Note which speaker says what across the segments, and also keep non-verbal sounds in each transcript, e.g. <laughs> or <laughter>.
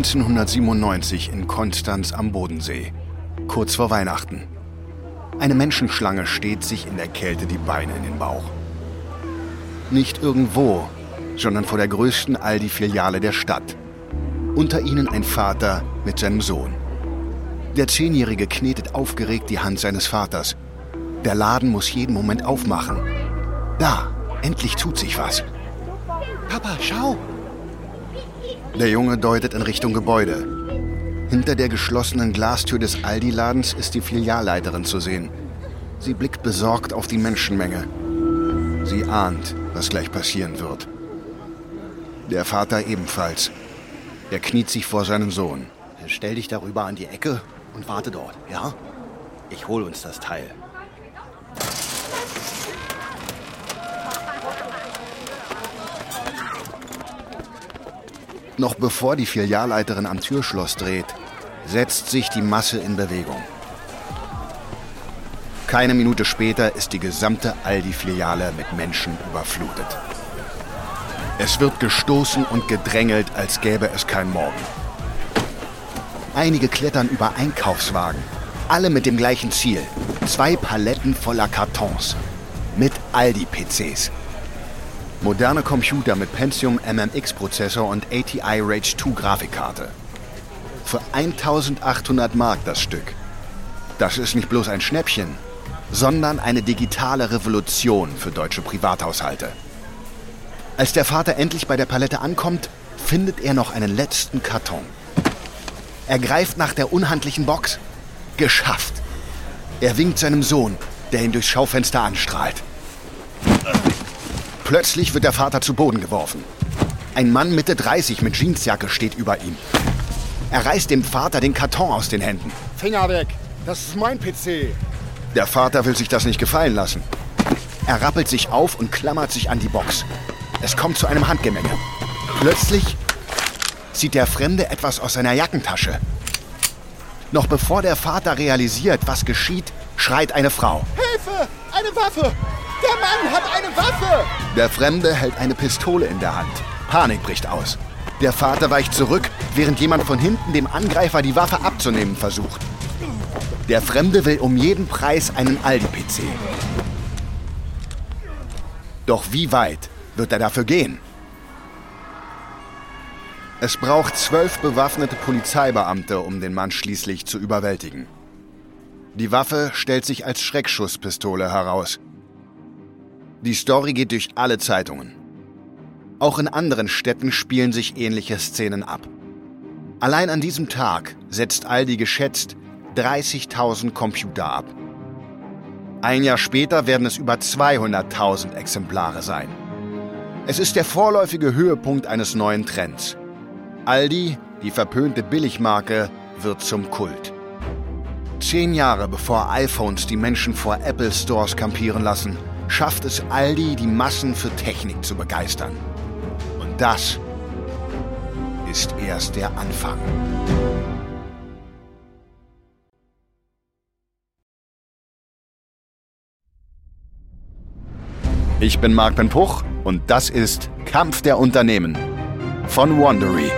Speaker 1: 1997 in Konstanz am Bodensee, kurz vor Weihnachten. Eine Menschenschlange steht sich in der Kälte die Beine in den Bauch. Nicht irgendwo, sondern vor der größten Aldi-Filiale der Stadt. Unter ihnen ein Vater mit seinem Sohn. Der Zehnjährige knetet aufgeregt die Hand seines Vaters. Der Laden muss jeden Moment aufmachen. Da, endlich tut sich was. Papa, schau! Der Junge deutet in Richtung Gebäude. Hinter der geschlossenen Glastür des Aldi-Ladens ist die Filialleiterin zu sehen. Sie blickt besorgt auf die Menschenmenge. Sie ahnt, was gleich passieren wird. Der Vater ebenfalls. Er kniet sich vor seinen Sohn.
Speaker 2: Stell dich darüber an die Ecke und warte dort, ja? Ich hole uns das Teil.
Speaker 1: Noch bevor die Filialleiterin am Türschloss dreht, setzt sich die Masse in Bewegung. Keine Minute später ist die gesamte Aldi-Filiale mit Menschen überflutet. Es wird gestoßen und gedrängelt, als gäbe es kein Morgen. Einige klettern über Einkaufswagen, alle mit dem gleichen Ziel. Zwei Paletten voller Kartons mit Aldi-PCs. Moderne Computer mit Pentium MMX-Prozessor und ATI Rage 2 Grafikkarte. Für 1800 Mark das Stück. Das ist nicht bloß ein Schnäppchen, sondern eine digitale Revolution für deutsche Privathaushalte. Als der Vater endlich bei der Palette ankommt, findet er noch einen letzten Karton. Er greift nach der unhandlichen Box. Geschafft. Er winkt seinem Sohn, der ihn durchs Schaufenster anstrahlt. Plötzlich wird der Vater zu Boden geworfen. Ein Mann Mitte 30 mit Jeansjacke steht über ihm. Er reißt dem Vater den Karton aus den Händen.
Speaker 3: Finger weg! Das ist mein PC!
Speaker 1: Der Vater will sich das nicht gefallen lassen. Er rappelt sich auf und klammert sich an die Box. Es kommt zu einem Handgemenge. Plötzlich zieht der Fremde etwas aus seiner Jackentasche. Noch bevor der Vater realisiert, was geschieht, schreit eine Frau.
Speaker 3: Hilfe! Eine Waffe! Der Mann hat eine Waffe!
Speaker 1: Der Fremde hält eine Pistole in der Hand. Panik bricht aus. Der Vater weicht zurück, während jemand von hinten dem Angreifer die Waffe abzunehmen versucht. Der Fremde will um jeden Preis einen Aldi-PC. Doch wie weit wird er dafür gehen? Es braucht zwölf bewaffnete Polizeibeamte, um den Mann schließlich zu überwältigen. Die Waffe stellt sich als Schreckschusspistole heraus. Die Story geht durch alle Zeitungen. Auch in anderen Städten spielen sich ähnliche Szenen ab. Allein an diesem Tag setzt Aldi geschätzt 30.000 Computer ab. Ein Jahr später werden es über 200.000 Exemplare sein. Es ist der vorläufige Höhepunkt eines neuen Trends. Aldi, die verpönte Billigmarke, wird zum Kult. Zehn Jahre bevor iPhones die Menschen vor Apple Stores kampieren lassen, schafft es Aldi, die Massen für Technik zu begeistern. Und das ist erst der Anfang. Ich bin Marc Ben Puch und das ist Kampf der Unternehmen von Wandery.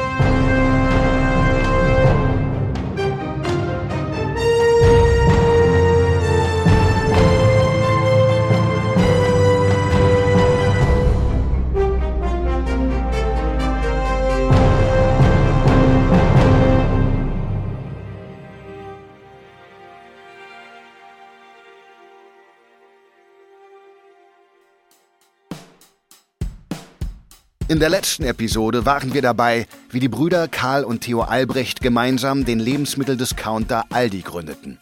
Speaker 1: In der letzten Episode waren wir dabei, wie die Brüder Karl und Theo Albrecht gemeinsam den Lebensmitteldiscounter Aldi gründeten.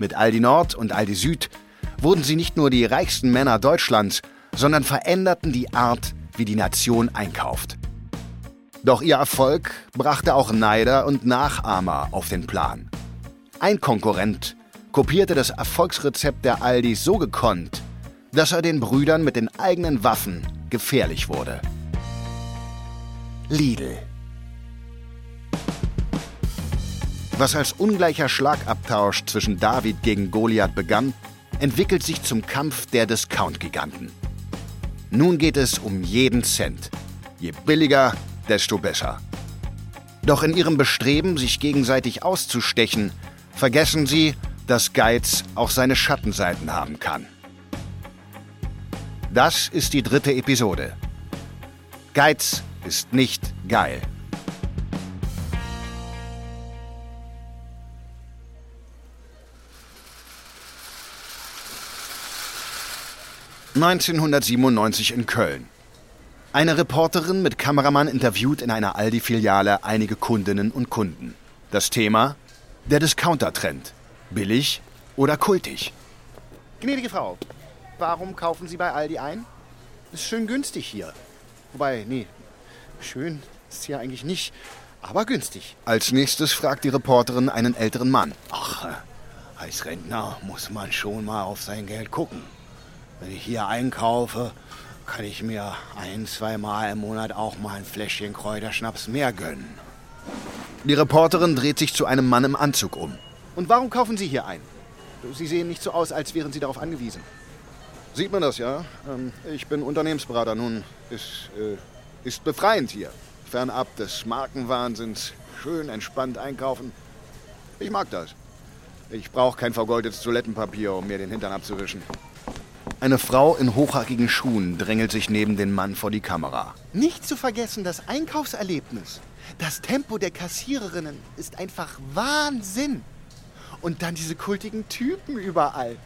Speaker 1: Mit Aldi Nord und Aldi Süd wurden sie nicht nur die reichsten Männer Deutschlands, sondern veränderten die Art, wie die Nation einkauft. Doch ihr Erfolg brachte auch Neider und Nachahmer auf den Plan. Ein Konkurrent kopierte das Erfolgsrezept der Aldis so gekonnt, dass er den Brüdern mit den eigenen Waffen gefährlich wurde. Lidl. Was als ungleicher Schlagabtausch zwischen David gegen Goliath begann, entwickelt sich zum Kampf der Discount-Giganten. Nun geht es um jeden Cent. Je billiger, desto besser. Doch in ihrem Bestreben, sich gegenseitig auszustechen, vergessen sie, dass Geiz auch seine Schattenseiten haben kann. Das ist die dritte Episode. Geiz ist nicht geil. ...1997 in Köln. Eine Reporterin mit Kameramann interviewt in einer Aldi-Filiale einige Kundinnen und Kunden. Das Thema? Der Discounter-Trend. Billig oder kultig?
Speaker 2: Gnädige Frau, warum kaufen Sie bei Aldi ein? Ist schön günstig hier. Wobei, nee, schön ist hier eigentlich nicht, aber günstig.
Speaker 1: Als nächstes fragt die Reporterin einen älteren Mann.
Speaker 2: Ach, als Rentner muss man schon mal auf sein Geld gucken. Wenn ich hier einkaufe, kann ich mir ein, zwei Mal im Monat auch mal ein Fläschchen Kräuterschnaps mehr gönnen.
Speaker 1: Die Reporterin dreht sich zu einem Mann im Anzug um.
Speaker 2: Und warum kaufen Sie hier ein? Sie sehen nicht so aus, als wären Sie darauf angewiesen.
Speaker 1: Sieht man das, ja? Ähm, ich bin Unternehmensberater. Nun, ist, äh, ist befreiend hier. Fernab des Markenwahnsinns. Schön entspannt einkaufen. Ich mag das. Ich brauche kein vergoldetes Toilettenpapier, um mir den Hintern abzuwischen. Eine Frau in hochhackigen Schuhen drängelt sich neben den Mann vor die Kamera.
Speaker 2: Nicht zu vergessen das Einkaufserlebnis. Das Tempo der Kassiererinnen ist einfach Wahnsinn. Und dann diese kultigen Typen überall.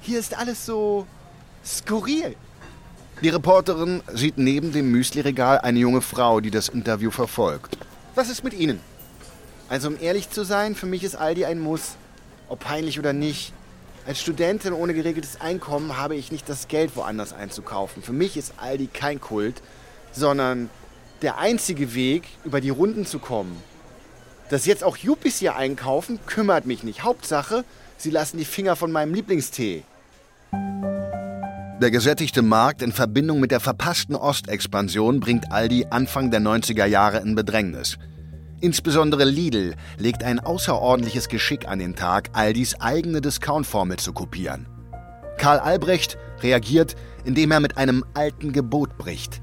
Speaker 2: Hier ist alles so skurril.
Speaker 1: Die Reporterin sieht neben dem Müsliregal eine junge Frau, die das Interview verfolgt.
Speaker 2: Was ist mit Ihnen? Also um ehrlich zu sein, für mich ist Aldi ein Muss. Ob peinlich oder nicht. Als Studentin ohne geregeltes Einkommen habe ich nicht das Geld, woanders einzukaufen. Für mich ist Aldi kein Kult, sondern der einzige Weg, über die Runden zu kommen. Dass jetzt auch Yuppies hier einkaufen, kümmert mich nicht. Hauptsache, sie lassen die Finger von meinem Lieblingstee.
Speaker 1: Der gesättigte Markt in Verbindung mit der verpassten Ostexpansion bringt Aldi Anfang der 90er Jahre in Bedrängnis. Insbesondere Lidl legt ein außerordentliches Geschick an den Tag, Aldis eigene Discount-Formel zu kopieren. Karl Albrecht reagiert, indem er mit einem alten Gebot bricht.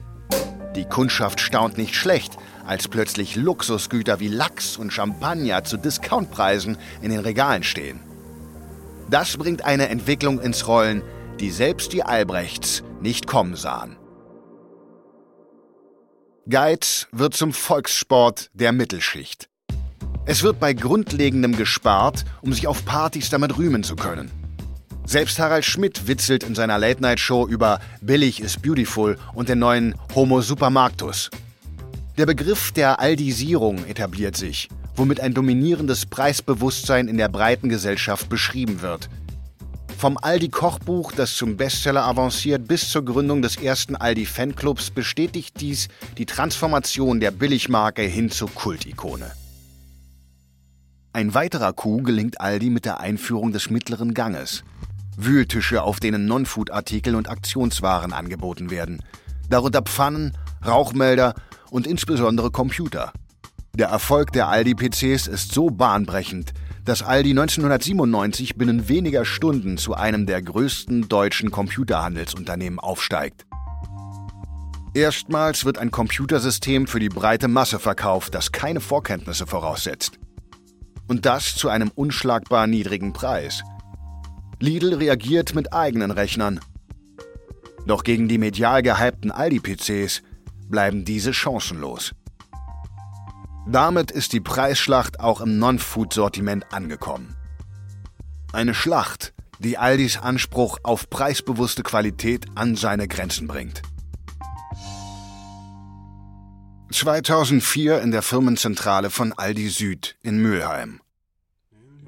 Speaker 1: Die Kundschaft staunt nicht schlecht, als plötzlich Luxusgüter wie Lachs und Champagner zu Discountpreisen in den Regalen stehen. Das bringt eine Entwicklung ins Rollen, die selbst die Albrechts nicht kommen sahen. Geiz wird zum Volkssport der Mittelschicht. Es wird bei Grundlegendem gespart, um sich auf Partys damit rühmen zu können. Selbst Harald Schmidt witzelt in seiner Late-Night-Show über Billig ist beautiful und den neuen Homo Supermarktus. Der Begriff der Aldisierung etabliert sich, womit ein dominierendes Preisbewusstsein in der breiten Gesellschaft beschrieben wird – vom Aldi-Kochbuch, das zum Bestseller avanciert, bis zur Gründung des ersten Aldi-Fanclubs bestätigt dies die Transformation der Billigmarke hin zur Kultikone. Ein weiterer Coup gelingt Aldi mit der Einführung des mittleren Ganges. Wühltische, auf denen Non-Food-Artikel und Aktionswaren angeboten werden. Darunter Pfannen, Rauchmelder und insbesondere Computer. Der Erfolg der Aldi-PCs ist so bahnbrechend, dass Aldi 1997 binnen weniger Stunden zu einem der größten deutschen Computerhandelsunternehmen aufsteigt. Erstmals wird ein Computersystem für die breite Masse verkauft, das keine Vorkenntnisse voraussetzt. Und das zu einem unschlagbar niedrigen Preis. Lidl reagiert mit eigenen Rechnern. Doch gegen die medial gehypten Aldi-PCs bleiben diese chancenlos. Damit ist die Preisschlacht auch im Non-Food-Sortiment angekommen. Eine Schlacht, die Aldis Anspruch auf preisbewusste Qualität an seine Grenzen bringt. 2004 in der Firmenzentrale von Aldi Süd in Mülheim.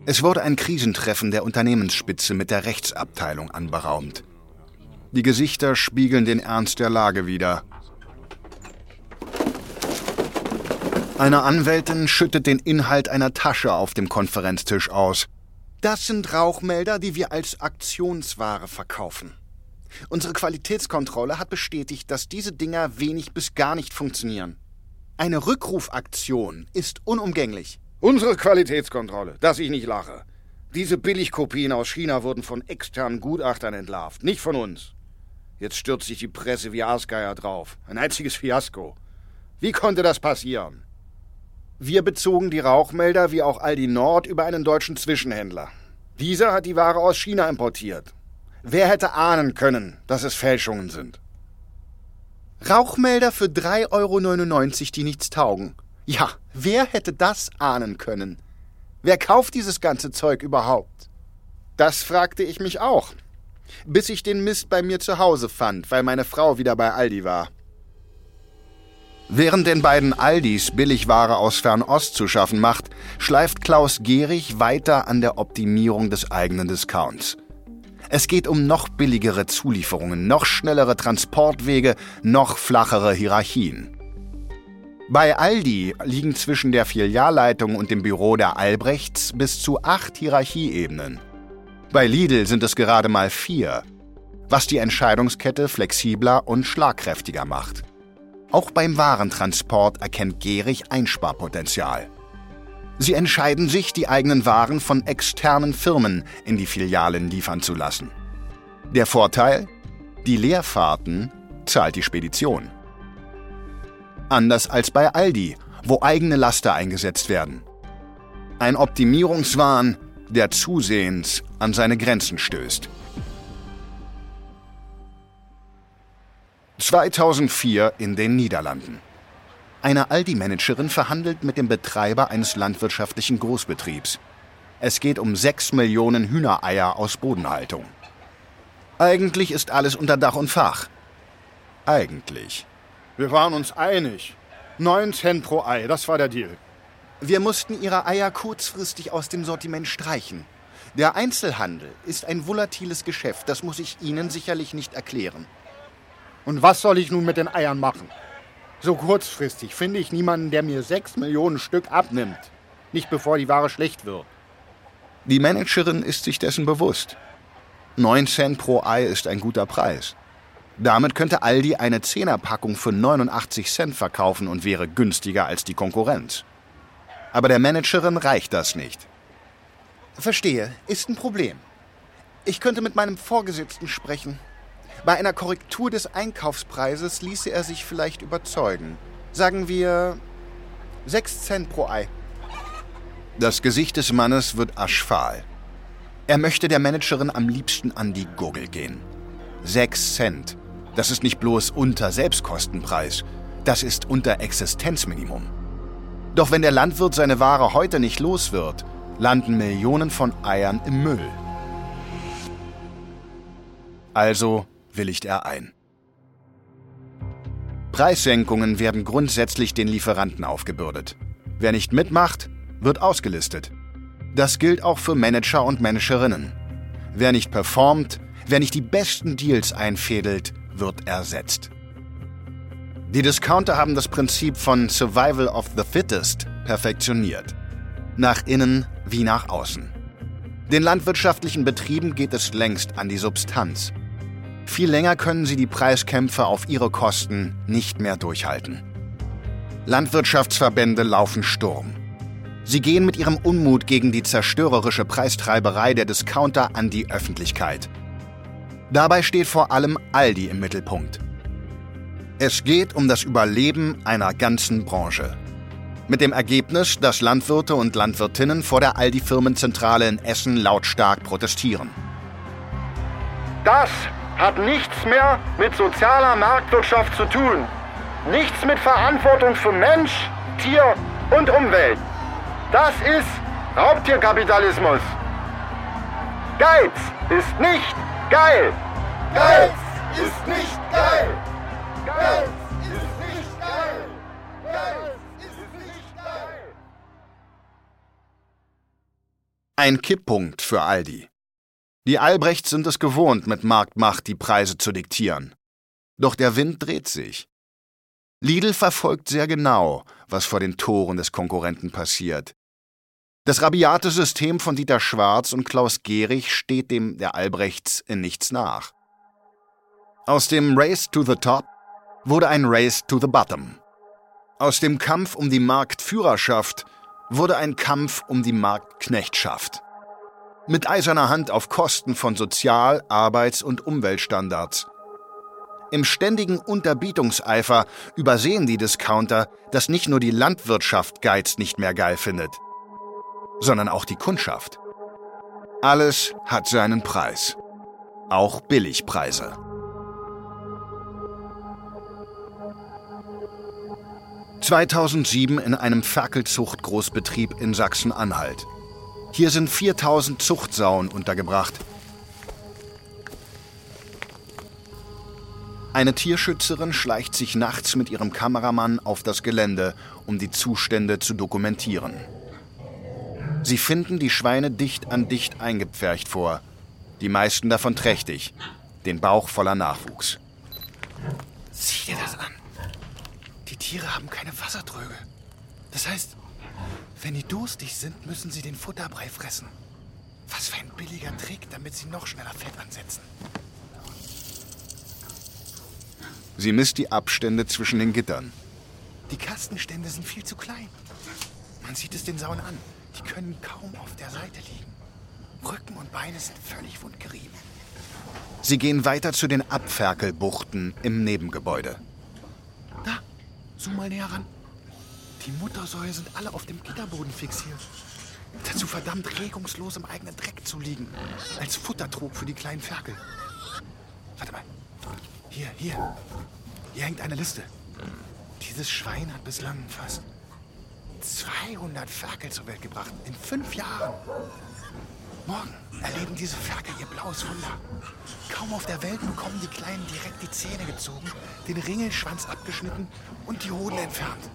Speaker 1: Es wurde ein Krisentreffen der Unternehmensspitze mit der Rechtsabteilung anberaumt. Die Gesichter spiegeln den Ernst der Lage wider. Eine Anwältin schüttet den Inhalt einer Tasche auf dem Konferenztisch aus.
Speaker 2: Das sind Rauchmelder, die wir als Aktionsware verkaufen. Unsere Qualitätskontrolle hat bestätigt, dass diese Dinger wenig bis gar nicht funktionieren. Eine Rückrufaktion ist unumgänglich.
Speaker 1: Unsere Qualitätskontrolle, dass ich nicht lache. Diese Billigkopien aus China wurden von externen Gutachtern entlarvt, nicht von uns. Jetzt stürzt sich die Presse wie Aasgeier drauf. Ein einziges Fiasko. Wie konnte das passieren?
Speaker 2: Wir bezogen die Rauchmelder wie auch Aldi Nord über einen deutschen Zwischenhändler. Dieser hat die Ware aus China importiert. Wer hätte ahnen können, dass es Fälschungen sind? Rauchmelder für 3,99 Euro, die nichts taugen. Ja, wer hätte das ahnen können? Wer kauft dieses ganze Zeug überhaupt? Das fragte ich mich auch, bis ich den Mist bei mir zu Hause fand, weil meine Frau wieder bei Aldi war.
Speaker 1: Während den beiden Aldis Billigware aus Fernost zu schaffen macht, schleift Klaus Gehrig weiter an der Optimierung des eigenen Discounts. Es geht um noch billigere Zulieferungen, noch schnellere Transportwege, noch flachere Hierarchien. Bei Aldi liegen zwischen der Filialleitung und dem Büro der Albrechts bis zu acht Hierarchieebenen. Bei Lidl sind es gerade mal vier, was die Entscheidungskette flexibler und schlagkräftiger macht. Auch beim Warentransport erkennt Gehrig Einsparpotenzial. Sie entscheiden sich, die eigenen Waren von externen Firmen in die Filialen liefern zu lassen. Der Vorteil? Die Leerfahrten zahlt die Spedition. Anders als bei Aldi, wo eigene Laster eingesetzt werden. Ein Optimierungswahn, der zusehends an seine Grenzen stößt. 2004 in den Niederlanden. Eine Aldi-Managerin verhandelt mit dem Betreiber eines landwirtschaftlichen Großbetriebs. Es geht um 6 Millionen Hühnereier aus Bodenhaltung. Eigentlich ist alles unter Dach und Fach. Eigentlich.
Speaker 2: Wir waren uns einig. 9 Cent pro Ei, das war der Deal. Wir mussten ihre Eier kurzfristig aus dem Sortiment streichen. Der Einzelhandel ist ein volatiles Geschäft, das muss ich Ihnen sicherlich nicht erklären. Und was soll ich nun mit den Eiern machen? So kurzfristig finde ich niemanden, der mir sechs Millionen Stück abnimmt. Nicht bevor die Ware schlecht wird.
Speaker 1: Die Managerin ist sich dessen bewusst. 9 Cent pro Ei ist ein guter Preis. Damit könnte Aldi eine Zehnerpackung für 89 Cent verkaufen und wäre günstiger als die Konkurrenz. Aber der Managerin reicht das nicht.
Speaker 2: Verstehe, ist ein Problem. Ich könnte mit meinem Vorgesetzten sprechen. Bei einer Korrektur des Einkaufspreises ließe er sich vielleicht überzeugen. Sagen wir 6 Cent pro Ei.
Speaker 1: Das Gesicht des Mannes wird aschfahl. Er möchte der Managerin am liebsten an die Gurgel gehen. 6 Cent. Das ist nicht bloß unter Selbstkostenpreis, das ist unter Existenzminimum. Doch wenn der Landwirt seine Ware heute nicht los wird, landen Millionen von Eiern im Müll. Also willigt er ein. Preissenkungen werden grundsätzlich den Lieferanten aufgebürdet. Wer nicht mitmacht, wird ausgelistet. Das gilt auch für Manager und Managerinnen. Wer nicht performt, wer nicht die besten Deals einfädelt, wird ersetzt. Die Discounter haben das Prinzip von Survival of the Fittest perfektioniert. Nach innen wie nach außen. Den landwirtschaftlichen Betrieben geht es längst an die Substanz. Viel länger können sie die Preiskämpfe auf ihre Kosten nicht mehr durchhalten. Landwirtschaftsverbände laufen Sturm. Sie gehen mit ihrem Unmut gegen die zerstörerische Preistreiberei der Discounter an die Öffentlichkeit. Dabei steht vor allem Aldi im Mittelpunkt. Es geht um das Überleben einer ganzen Branche. Mit dem Ergebnis, dass Landwirte und Landwirtinnen vor der Aldi-Firmenzentrale in Essen lautstark protestieren.
Speaker 2: Das hat nichts mehr mit sozialer Marktwirtschaft zu tun. Nichts mit Verantwortung für Mensch, Tier und Umwelt. Das ist Raubtierkapitalismus. Geiz ist nicht geil. Geiz ist nicht geil. Geiz ist nicht geil. Geiz ist nicht geil.
Speaker 1: Ein Kipppunkt für Aldi. Die Albrechts sind es gewohnt, mit Marktmacht die Preise zu diktieren. Doch der Wind dreht sich. Lidl verfolgt sehr genau, was vor den Toren des Konkurrenten passiert. Das rabiate System von Dieter Schwarz und Klaus Gehrig steht dem der Albrechts in nichts nach. Aus dem Race to the Top wurde ein Race to the Bottom. Aus dem Kampf um die Marktführerschaft wurde ein Kampf um die Marktknechtschaft mit eiserner Hand auf Kosten von Sozial-, Arbeits- und Umweltstandards. Im ständigen Unterbietungseifer übersehen die Discounter, dass nicht nur die Landwirtschaft Geiz nicht mehr geil findet, sondern auch die Kundschaft. Alles hat seinen Preis. Auch Billigpreise. ...2007 in einem Ferkelzuchtgroßbetrieb in Sachsen-Anhalt. Hier sind 4000 Zuchtsauen untergebracht. Eine Tierschützerin schleicht sich nachts mit ihrem Kameramann auf das Gelände, um die Zustände zu dokumentieren. Sie finden die Schweine dicht an dicht eingepfercht vor, die meisten davon trächtig, den Bauch voller Nachwuchs.
Speaker 2: Sieh dir das an. Die Tiere haben keine Wassertröge. Das heißt, wenn die durstig sind, müssen sie den Futterbrei fressen. Was für ein billiger Trick, damit sie noch schneller Fett ansetzen.
Speaker 1: Sie misst die Abstände zwischen den Gittern.
Speaker 2: Die Kastenstände sind viel zu klein. Man sieht es den Sauen an. Die können kaum auf der Seite liegen. Rücken und Beine sind völlig wundgerieben.
Speaker 1: Sie gehen weiter zu den Abferkelbuchten im Nebengebäude.
Speaker 2: Da, zoom mal näher ran. Die Muttersäue sind alle auf dem Gitterboden fixiert. Dazu verdammt regungslos im eigenen Dreck zu liegen. Als Futtertrog für die kleinen Ferkel. Warte mal. Hier, hier. Hier hängt eine Liste. Dieses Schwein hat bislang fast 200 Ferkel zur Welt gebracht. In fünf Jahren. Morgen erleben diese Ferkel ihr blaues Wunder. Kaum auf der Welt bekommen die Kleinen direkt die Zähne gezogen, den Ringelschwanz abgeschnitten und die Hoden entfernt.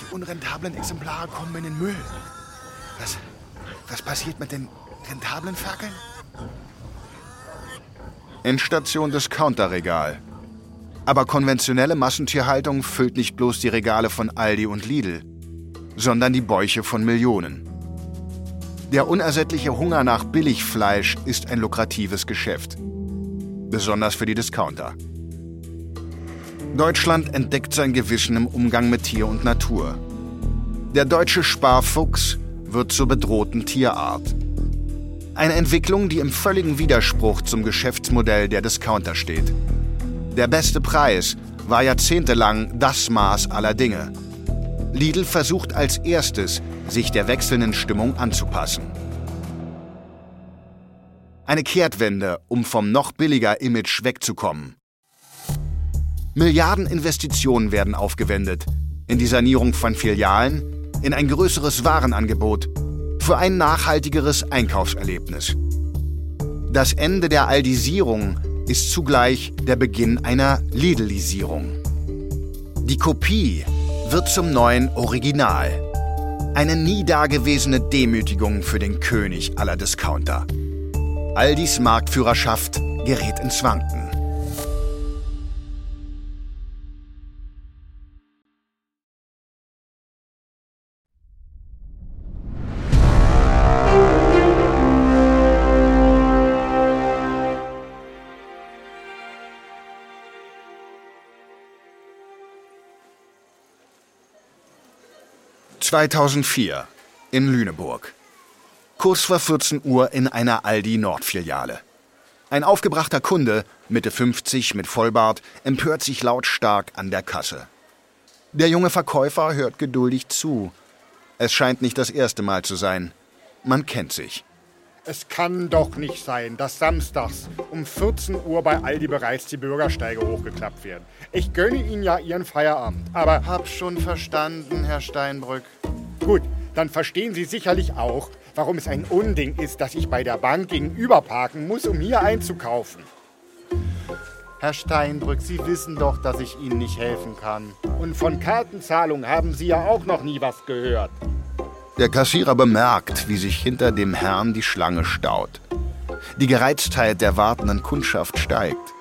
Speaker 2: Die unrentablen Exemplare kommen in den Müll. Was, was passiert mit den rentablen Ferkeln?
Speaker 1: Endstation Discounterregal. Aber konventionelle Massentierhaltung füllt nicht bloß die Regale von Aldi und Lidl, sondern die Bäuche von Millionen. Der unersättliche Hunger nach Billigfleisch ist ein lukratives Geschäft. Besonders für die Discounter. Deutschland entdeckt sein Gewissen im Umgang mit Tier und Natur. Der deutsche Sparfuchs wird zur bedrohten Tierart. Eine Entwicklung, die im völligen Widerspruch zum Geschäftsmodell der Discounter steht. Der beste Preis war jahrzehntelang das Maß aller Dinge. Lidl versucht als erstes, sich der wechselnden Stimmung anzupassen. Eine Kehrtwende, um vom noch billiger Image wegzukommen. Milliardeninvestitionen werden aufgewendet in die Sanierung von Filialen, in ein größeres Warenangebot, für ein nachhaltigeres Einkaufserlebnis. Das Ende der Aldisierung ist zugleich der Beginn einer Lidlisierung. Die Kopie wird zum neuen Original. Eine nie dagewesene Demütigung für den König aller Discounter. Aldis Marktführerschaft gerät ins Wanken. 2004 in Lüneburg. Kurz vor 14 Uhr in einer Aldi Nordfiliale. Ein aufgebrachter Kunde, Mitte 50 mit Vollbart, empört sich lautstark an der Kasse. Der junge Verkäufer hört geduldig zu. Es scheint nicht das erste Mal zu sein. Man kennt sich.
Speaker 4: Es kann doch nicht sein, dass samstags um 14 Uhr bei Aldi bereits die Bürgersteige hochgeklappt werden. Ich gönne Ihnen ja Ihren Feierabend, aber...
Speaker 2: Hab schon verstanden, Herr Steinbrück.
Speaker 4: Gut, dann verstehen Sie sicherlich auch, warum es ein Unding ist, dass ich bei der Bank gegenüber parken muss, um hier einzukaufen.
Speaker 2: Herr Steinbrück, Sie wissen doch, dass ich Ihnen nicht helfen kann.
Speaker 4: Und von Kartenzahlung haben Sie ja auch noch nie was gehört.
Speaker 1: Der Kassierer bemerkt, wie sich hinter dem Herrn die Schlange staut. Die Gereiztheit der wartenden Kundschaft steigt.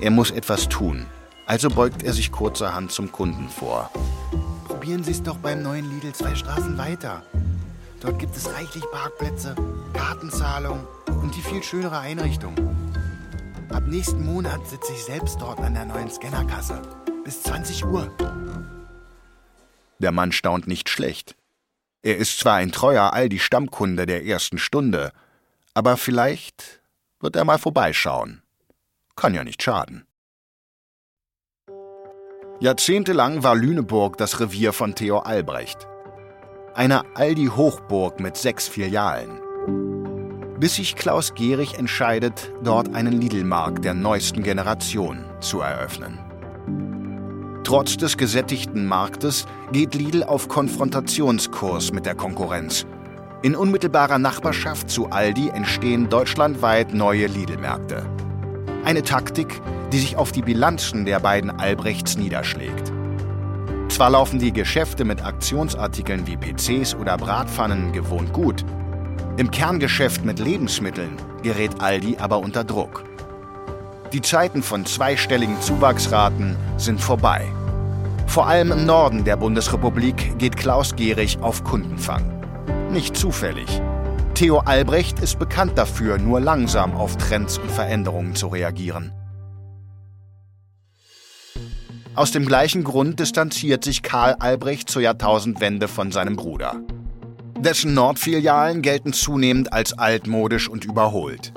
Speaker 1: Er muss etwas tun, also beugt er sich kurzerhand zum Kunden vor.
Speaker 2: Probieren Sie es doch beim neuen Lidl zwei Straßen weiter. Dort gibt es reichlich Parkplätze, Kartenzahlung und die viel schönere Einrichtung. Ab nächsten Monat sitze ich selbst dort an der neuen Scannerkasse. Bis 20 Uhr.
Speaker 1: Der Mann staunt nicht schlecht. Er ist zwar ein treuer Aldi-Stammkunde der ersten Stunde, aber vielleicht wird er mal vorbeischauen. Kann ja nicht schaden. Jahrzehntelang war Lüneburg das Revier von Theo Albrecht. Eine Aldi-Hochburg mit sechs Filialen. Bis sich Klaus Gehrig entscheidet, dort einen Lidl-Markt der neuesten Generation zu eröffnen. Trotz des gesättigten Marktes geht Lidl auf Konfrontationskurs mit der Konkurrenz. In unmittelbarer Nachbarschaft zu Aldi entstehen deutschlandweit neue Lidl-Märkte. Eine Taktik, die sich auf die Bilanzen der beiden Albrechts niederschlägt. Zwar laufen die Geschäfte mit Aktionsartikeln wie PCs oder Bratpfannen gewohnt gut, im Kerngeschäft mit Lebensmitteln gerät Aldi aber unter Druck. Die Zeiten von zweistelligen Zuwachsraten sind vorbei. Vor allem im Norden der Bundesrepublik geht Klaus Gehrig auf Kundenfang. Nicht zufällig. Theo Albrecht ist bekannt dafür, nur langsam auf Trends und Veränderungen zu reagieren. Aus dem gleichen Grund distanziert sich Karl Albrecht zur Jahrtausendwende von seinem Bruder. Dessen Nordfilialen gelten zunehmend als altmodisch und überholt.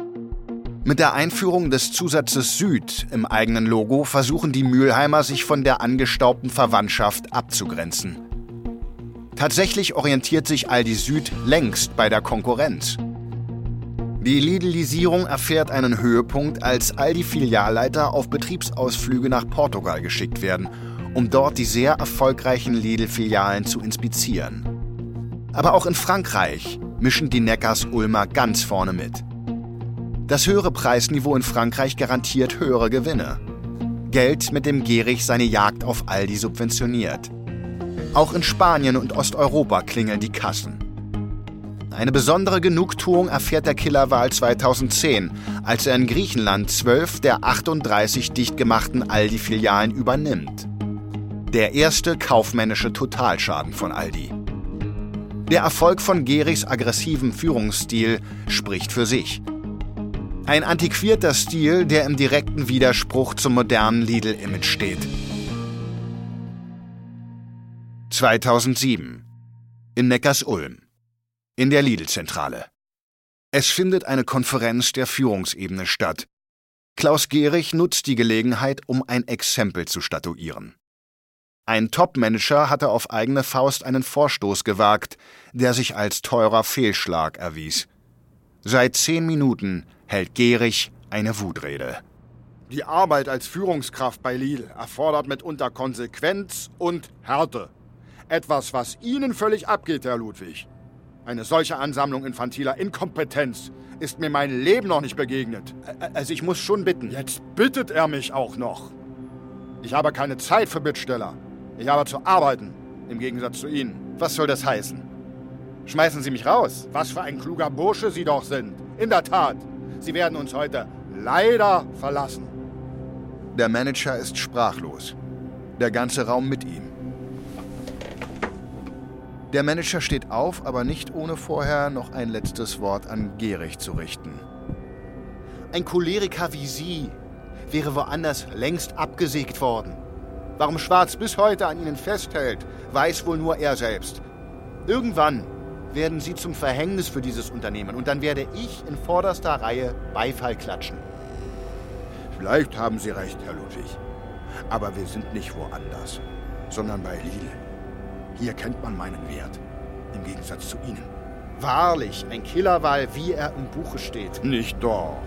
Speaker 1: Mit der Einführung des Zusatzes Süd im eigenen Logo versuchen die Mülheimer sich von der angestaubten Verwandtschaft abzugrenzen. Tatsächlich orientiert sich Aldi Süd längst bei der Konkurrenz. Die Lidlisierung erfährt einen Höhepunkt, als Aldi-Filialleiter auf Betriebsausflüge nach Portugal geschickt werden, um dort die sehr erfolgreichen Lidl-Filialen zu inspizieren. Aber auch in Frankreich mischen die Neckars-Ulmer ganz vorne mit. Das höhere Preisniveau in Frankreich garantiert höhere Gewinne. Geld, mit dem Gehrig seine Jagd auf Aldi subventioniert. Auch in Spanien und Osteuropa klingeln die Kassen. Eine besondere Genugtuung erfährt der Killerwahl 2010, als er in Griechenland zwölf der 38 dicht gemachten Aldi-Filialen übernimmt. Der erste kaufmännische Totalschaden von Aldi. Der Erfolg von Gerichs aggressivem Führungsstil spricht für sich. Ein antiquierter Stil, der im direkten Widerspruch zum modernen Lidl-Image steht. 2007 in Neckars-Ulm in der Lidl-Zentrale. Es findet eine Konferenz der Führungsebene statt. Klaus Gehrig nutzt die Gelegenheit, um ein Exempel zu statuieren. Ein Top-Manager hatte auf eigene Faust einen Vorstoß gewagt, der sich als teurer Fehlschlag erwies. Seit zehn Minuten hält Gehrig eine Wutrede.
Speaker 4: Die Arbeit als Führungskraft bei Lidl erfordert mitunter Konsequenz und Härte. Etwas, was Ihnen völlig abgeht, Herr Ludwig. Eine solche Ansammlung infantiler Inkompetenz ist mir mein Leben noch nicht begegnet.
Speaker 2: Also ich muss schon bitten.
Speaker 4: Jetzt bittet er mich auch noch. Ich habe keine Zeit für Bittsteller. Ich habe zu arbeiten, im Gegensatz zu Ihnen.
Speaker 2: Was soll das heißen? Schmeißen Sie mich raus?
Speaker 4: Was für ein kluger Bursche Sie doch sind. In der Tat, Sie werden uns heute leider verlassen.
Speaker 1: Der Manager ist sprachlos. Der ganze Raum mit ihm. Der Manager steht auf, aber nicht ohne vorher noch ein letztes Wort an Gehrig zu richten.
Speaker 2: Ein Choleriker wie Sie wäre woanders längst abgesägt worden. Warum Schwarz bis heute an Ihnen festhält, weiß wohl nur er selbst. Irgendwann werden Sie zum Verhängnis für dieses Unternehmen und dann werde ich in vorderster Reihe Beifall klatschen.
Speaker 4: Vielleicht haben Sie recht, Herr Ludwig. Aber wir sind nicht woanders, sondern bei Lidl. Hier kennt man meinen Wert. Im Gegensatz zu Ihnen.
Speaker 2: Wahrlich, ein Killerwal, wie er im Buche steht.
Speaker 4: Nicht doch.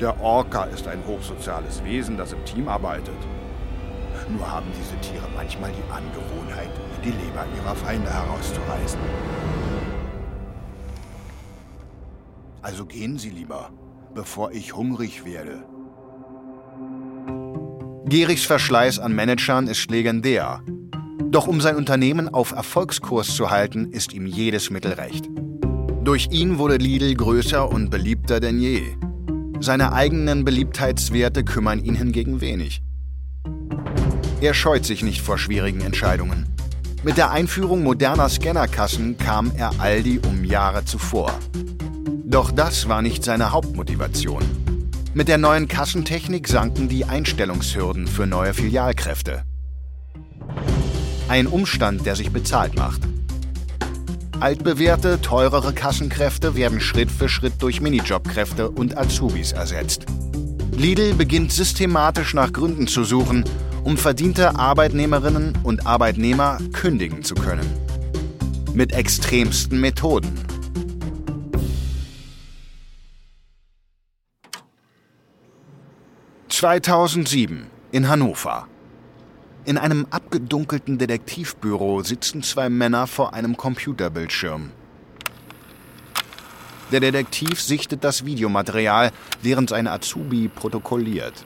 Speaker 4: Der Orca ist ein hochsoziales Wesen, das im Team arbeitet. Nur haben diese Tiere manchmal die Angewohnheit, die Leber ihrer Feinde herauszureißen. Also gehen Sie lieber, bevor ich hungrig werde.
Speaker 1: Gierigs Verschleiß an Managern ist legendär. Doch um sein Unternehmen auf Erfolgskurs zu halten, ist ihm jedes Mittel recht. Durch ihn wurde Lidl größer und beliebter denn je. Seine eigenen Beliebtheitswerte kümmern ihn hingegen wenig. Er scheut sich nicht vor schwierigen Entscheidungen. Mit der Einführung moderner Scannerkassen kam er Aldi um Jahre zuvor. Doch das war nicht seine Hauptmotivation. Mit der neuen Kassentechnik sanken die Einstellungshürden für neue Filialkräfte. Ein Umstand, der sich bezahlt macht. Altbewährte, teurere Kassenkräfte werden Schritt für Schritt durch Minijobkräfte und Azubis ersetzt. Lidl beginnt systematisch nach Gründen zu suchen, um verdiente Arbeitnehmerinnen und Arbeitnehmer kündigen zu können. Mit extremsten Methoden. »2007 in Hannover. In einem abgedunkelten Detektivbüro sitzen zwei Männer vor einem Computerbildschirm. Der Detektiv sichtet das Videomaterial, während sein Azubi protokolliert.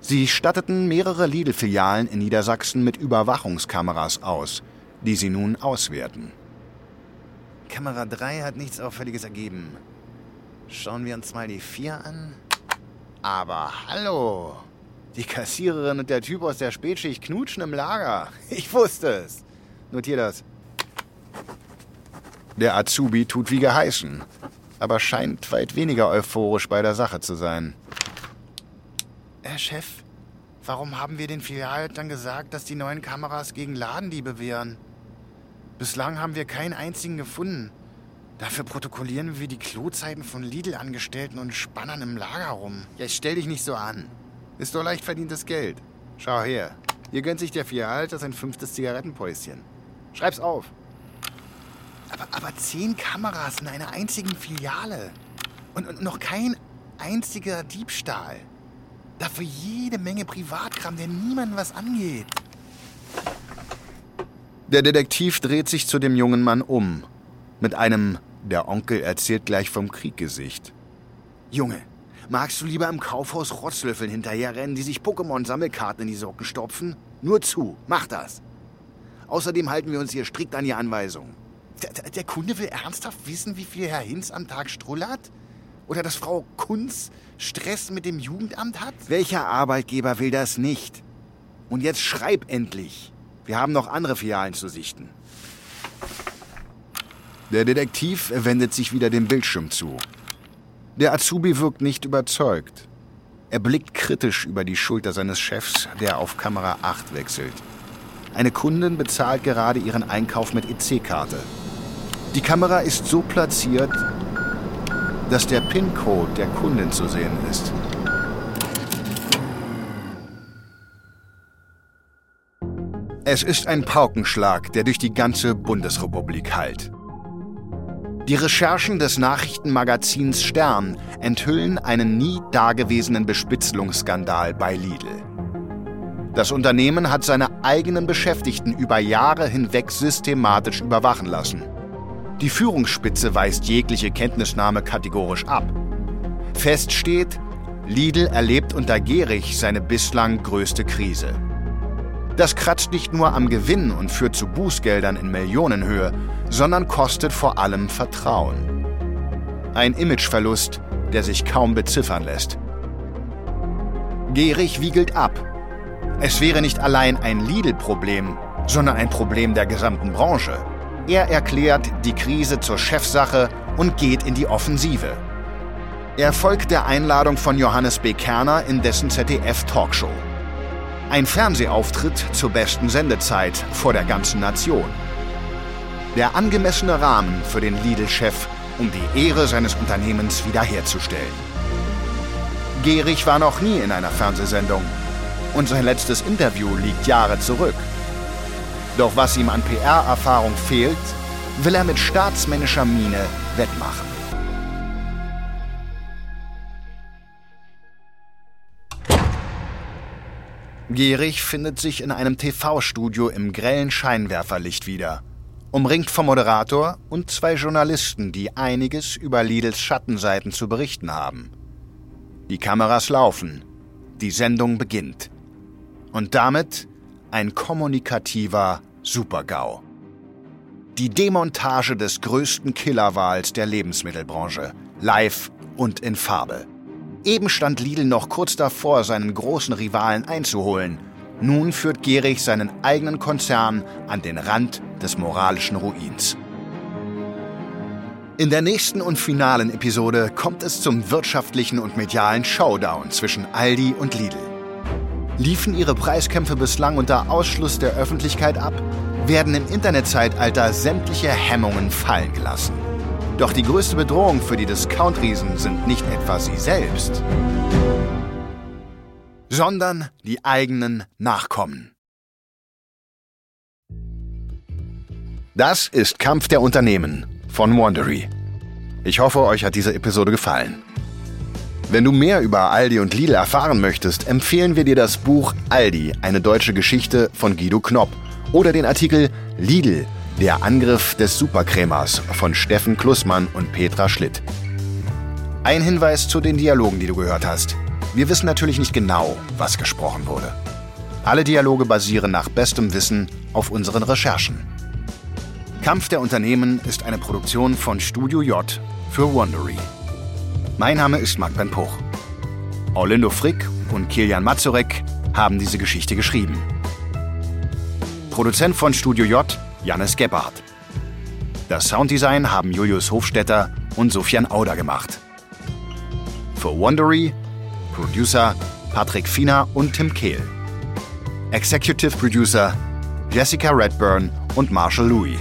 Speaker 1: Sie statteten mehrere Lidl-Filialen in Niedersachsen mit Überwachungskameras aus, die sie nun auswerten. Kamera 3 hat nichts Auffälliges ergeben. Schauen wir uns mal die 4 an. Aber hallo! Die Kassiererin und der Typ aus der Spätschicht knutschen im Lager. <laughs> Ich wusste es. Notier das. Der Azubi tut wie geheißen, aber scheint weit weniger euphorisch bei der Sache zu sein. Herr Chef, warum haben wir den Filialleitern gesagt, dass die neuen Kameras gegen Ladendiebe wehren? Bislang haben wir keinen einzigen gefunden. Dafür protokollieren wir die Klozeiten von Lidl-Angestellten und Spannern im Lager rum. Jetzt stell dich nicht so an. Ist doch leicht verdientes Geld. Schau her. Hier gönnt sich der Vierhalter sein fünftes Zigarettenpäuschen. Schreib's auf. Aber, aber zehn Kameras in einer einzigen Filiale. Und, und noch kein einziger Diebstahl. Dafür jede Menge Privatkram, der niemandem was angeht. Der Detektiv dreht sich zu dem jungen Mann um. Mit einem, der Onkel erzählt gleich vom Krieg-Gesicht. Junge, Magst du lieber im Kaufhaus Rotzlöffeln hinterherrennen, die sich Pokémon-Sammelkarten in die Socken stopfen? Nur zu, mach das. Außerdem halten wir uns hier strikt an die Anweisungen. Der, der, Kunde will ernsthaft wissen, wie viel Herr Hinz am Tag strullert? Oder dass Frau Kunz Stress mit dem Jugendamt hat? Welcher Arbeitgeber will das nicht? Und jetzt schreib endlich. Wir haben noch andere Filialen zu sichten. Der Detektiv wendet sich wieder dem Bildschirm zu. Der Azubi wirkt nicht überzeugt. Er blickt kritisch über die Schulter seines Chefs, der auf Kamera 8 wechselt. Eine Kundin bezahlt gerade ihren Einkauf mit EC-Karte. Die Kamera ist so platziert, dass der PIN-Code der Kundin zu sehen ist. Es ist ein Paukenschlag, der durch die ganze Bundesrepublik hallt. Die Recherchen des Nachrichtenmagazins Stern enthüllen einen nie dagewesenen Bespitzelungsskandal bei Lidl. Das Unternehmen hat seine eigenen Beschäftigten über Jahre hinweg systematisch überwachen lassen. Die Führungsspitze weist jegliche Kenntnisnahme kategorisch ab. Fest steht, Lidl erlebt unter Gehrig seine bislang größte Krise. Das kratzt nicht nur am Gewinn und führt zu Bußgeldern in Millionenhöhe, sondern kostet vor allem Vertrauen. Ein Imageverlust, der sich kaum beziffern lässt. Gehrig wiegelt ab. Es wäre nicht allein ein Lidl-Problem, sondern ein Problem der gesamten Branche. Er erklärt die Krise zur Chefsache und geht in die Offensive. Er folgt der Einladung von Johannes B. Kerner in dessen ZDF-Talkshow. Ein Fernsehauftritt zur besten Sendezeit vor der ganzen Nation. Der angemessene Rahmen für den Lidl-Chef, um die Ehre seines Unternehmens wiederherzustellen. Gehrig war noch nie in einer Fernsehsendung und sein letztes Interview liegt Jahre zurück. Doch was ihm an PR-Erfahrung fehlt, will er mit staatsmännischer Miene wettmachen. Gehrig findet sich in einem TV-Studio im grellen Scheinwerferlicht wieder. Umringt vom Moderator und zwei Journalisten, die einiges über Lidls Schattenseiten zu berichten haben. Die Kameras laufen. Die Sendung beginnt. Und damit ein kommunikativer Supergau. Die Demontage des größten Killerwahls der Lebensmittelbranche. Live und in Farbe. Eben stand Lidl noch kurz davor, seinen großen Rivalen einzuholen. Nun führt Gehrig seinen eigenen Konzern an den Rand des moralischen Ruins. In der nächsten und finalen Episode kommt es zum wirtschaftlichen und medialen Showdown zwischen Aldi und Lidl. Liefen ihre Preiskämpfe bislang unter Ausschluss der Öffentlichkeit ab, werden im Internetzeitalter sämtliche Hemmungen fallen gelassen. Doch die größte Bedrohung für die Discount-Riesen sind nicht etwa sie selbst, sondern die eigenen Nachkommen. Das ist Kampf der Unternehmen von Wandery. Ich hoffe, euch hat diese Episode gefallen. Wenn du mehr über Aldi und Lidl erfahren möchtest, empfehlen wir dir das Buch Aldi, eine deutsche Geschichte von Guido Knopp oder den Artikel Lidl, der Angriff des Superkrämers von Steffen Klussmann und Petra Schlitt. Ein Hinweis zu den Dialogen, die du gehört hast. Wir wissen natürlich nicht genau, was gesprochen wurde. Alle Dialoge basieren nach bestem Wissen auf unseren Recherchen. Kampf der Unternehmen ist eine Produktion von Studio J für Wondery. Mein Name ist Marc Ben Puch. Orlindo Frick und Kilian Mazurek haben diese Geschichte geschrieben. Produzent von Studio J, Jannis Gebhardt. Das Sounddesign haben Julius Hofstetter und Sofian Auder gemacht. Für Wondery, Producer Patrick Fiener und Tim Kehl. Executive Producer Jessica Redburn und Marshall Louis.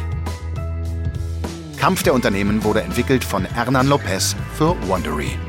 Speaker 1: Kampf der Unternehmen wurde entwickelt von Hernan Lopez für Wondery.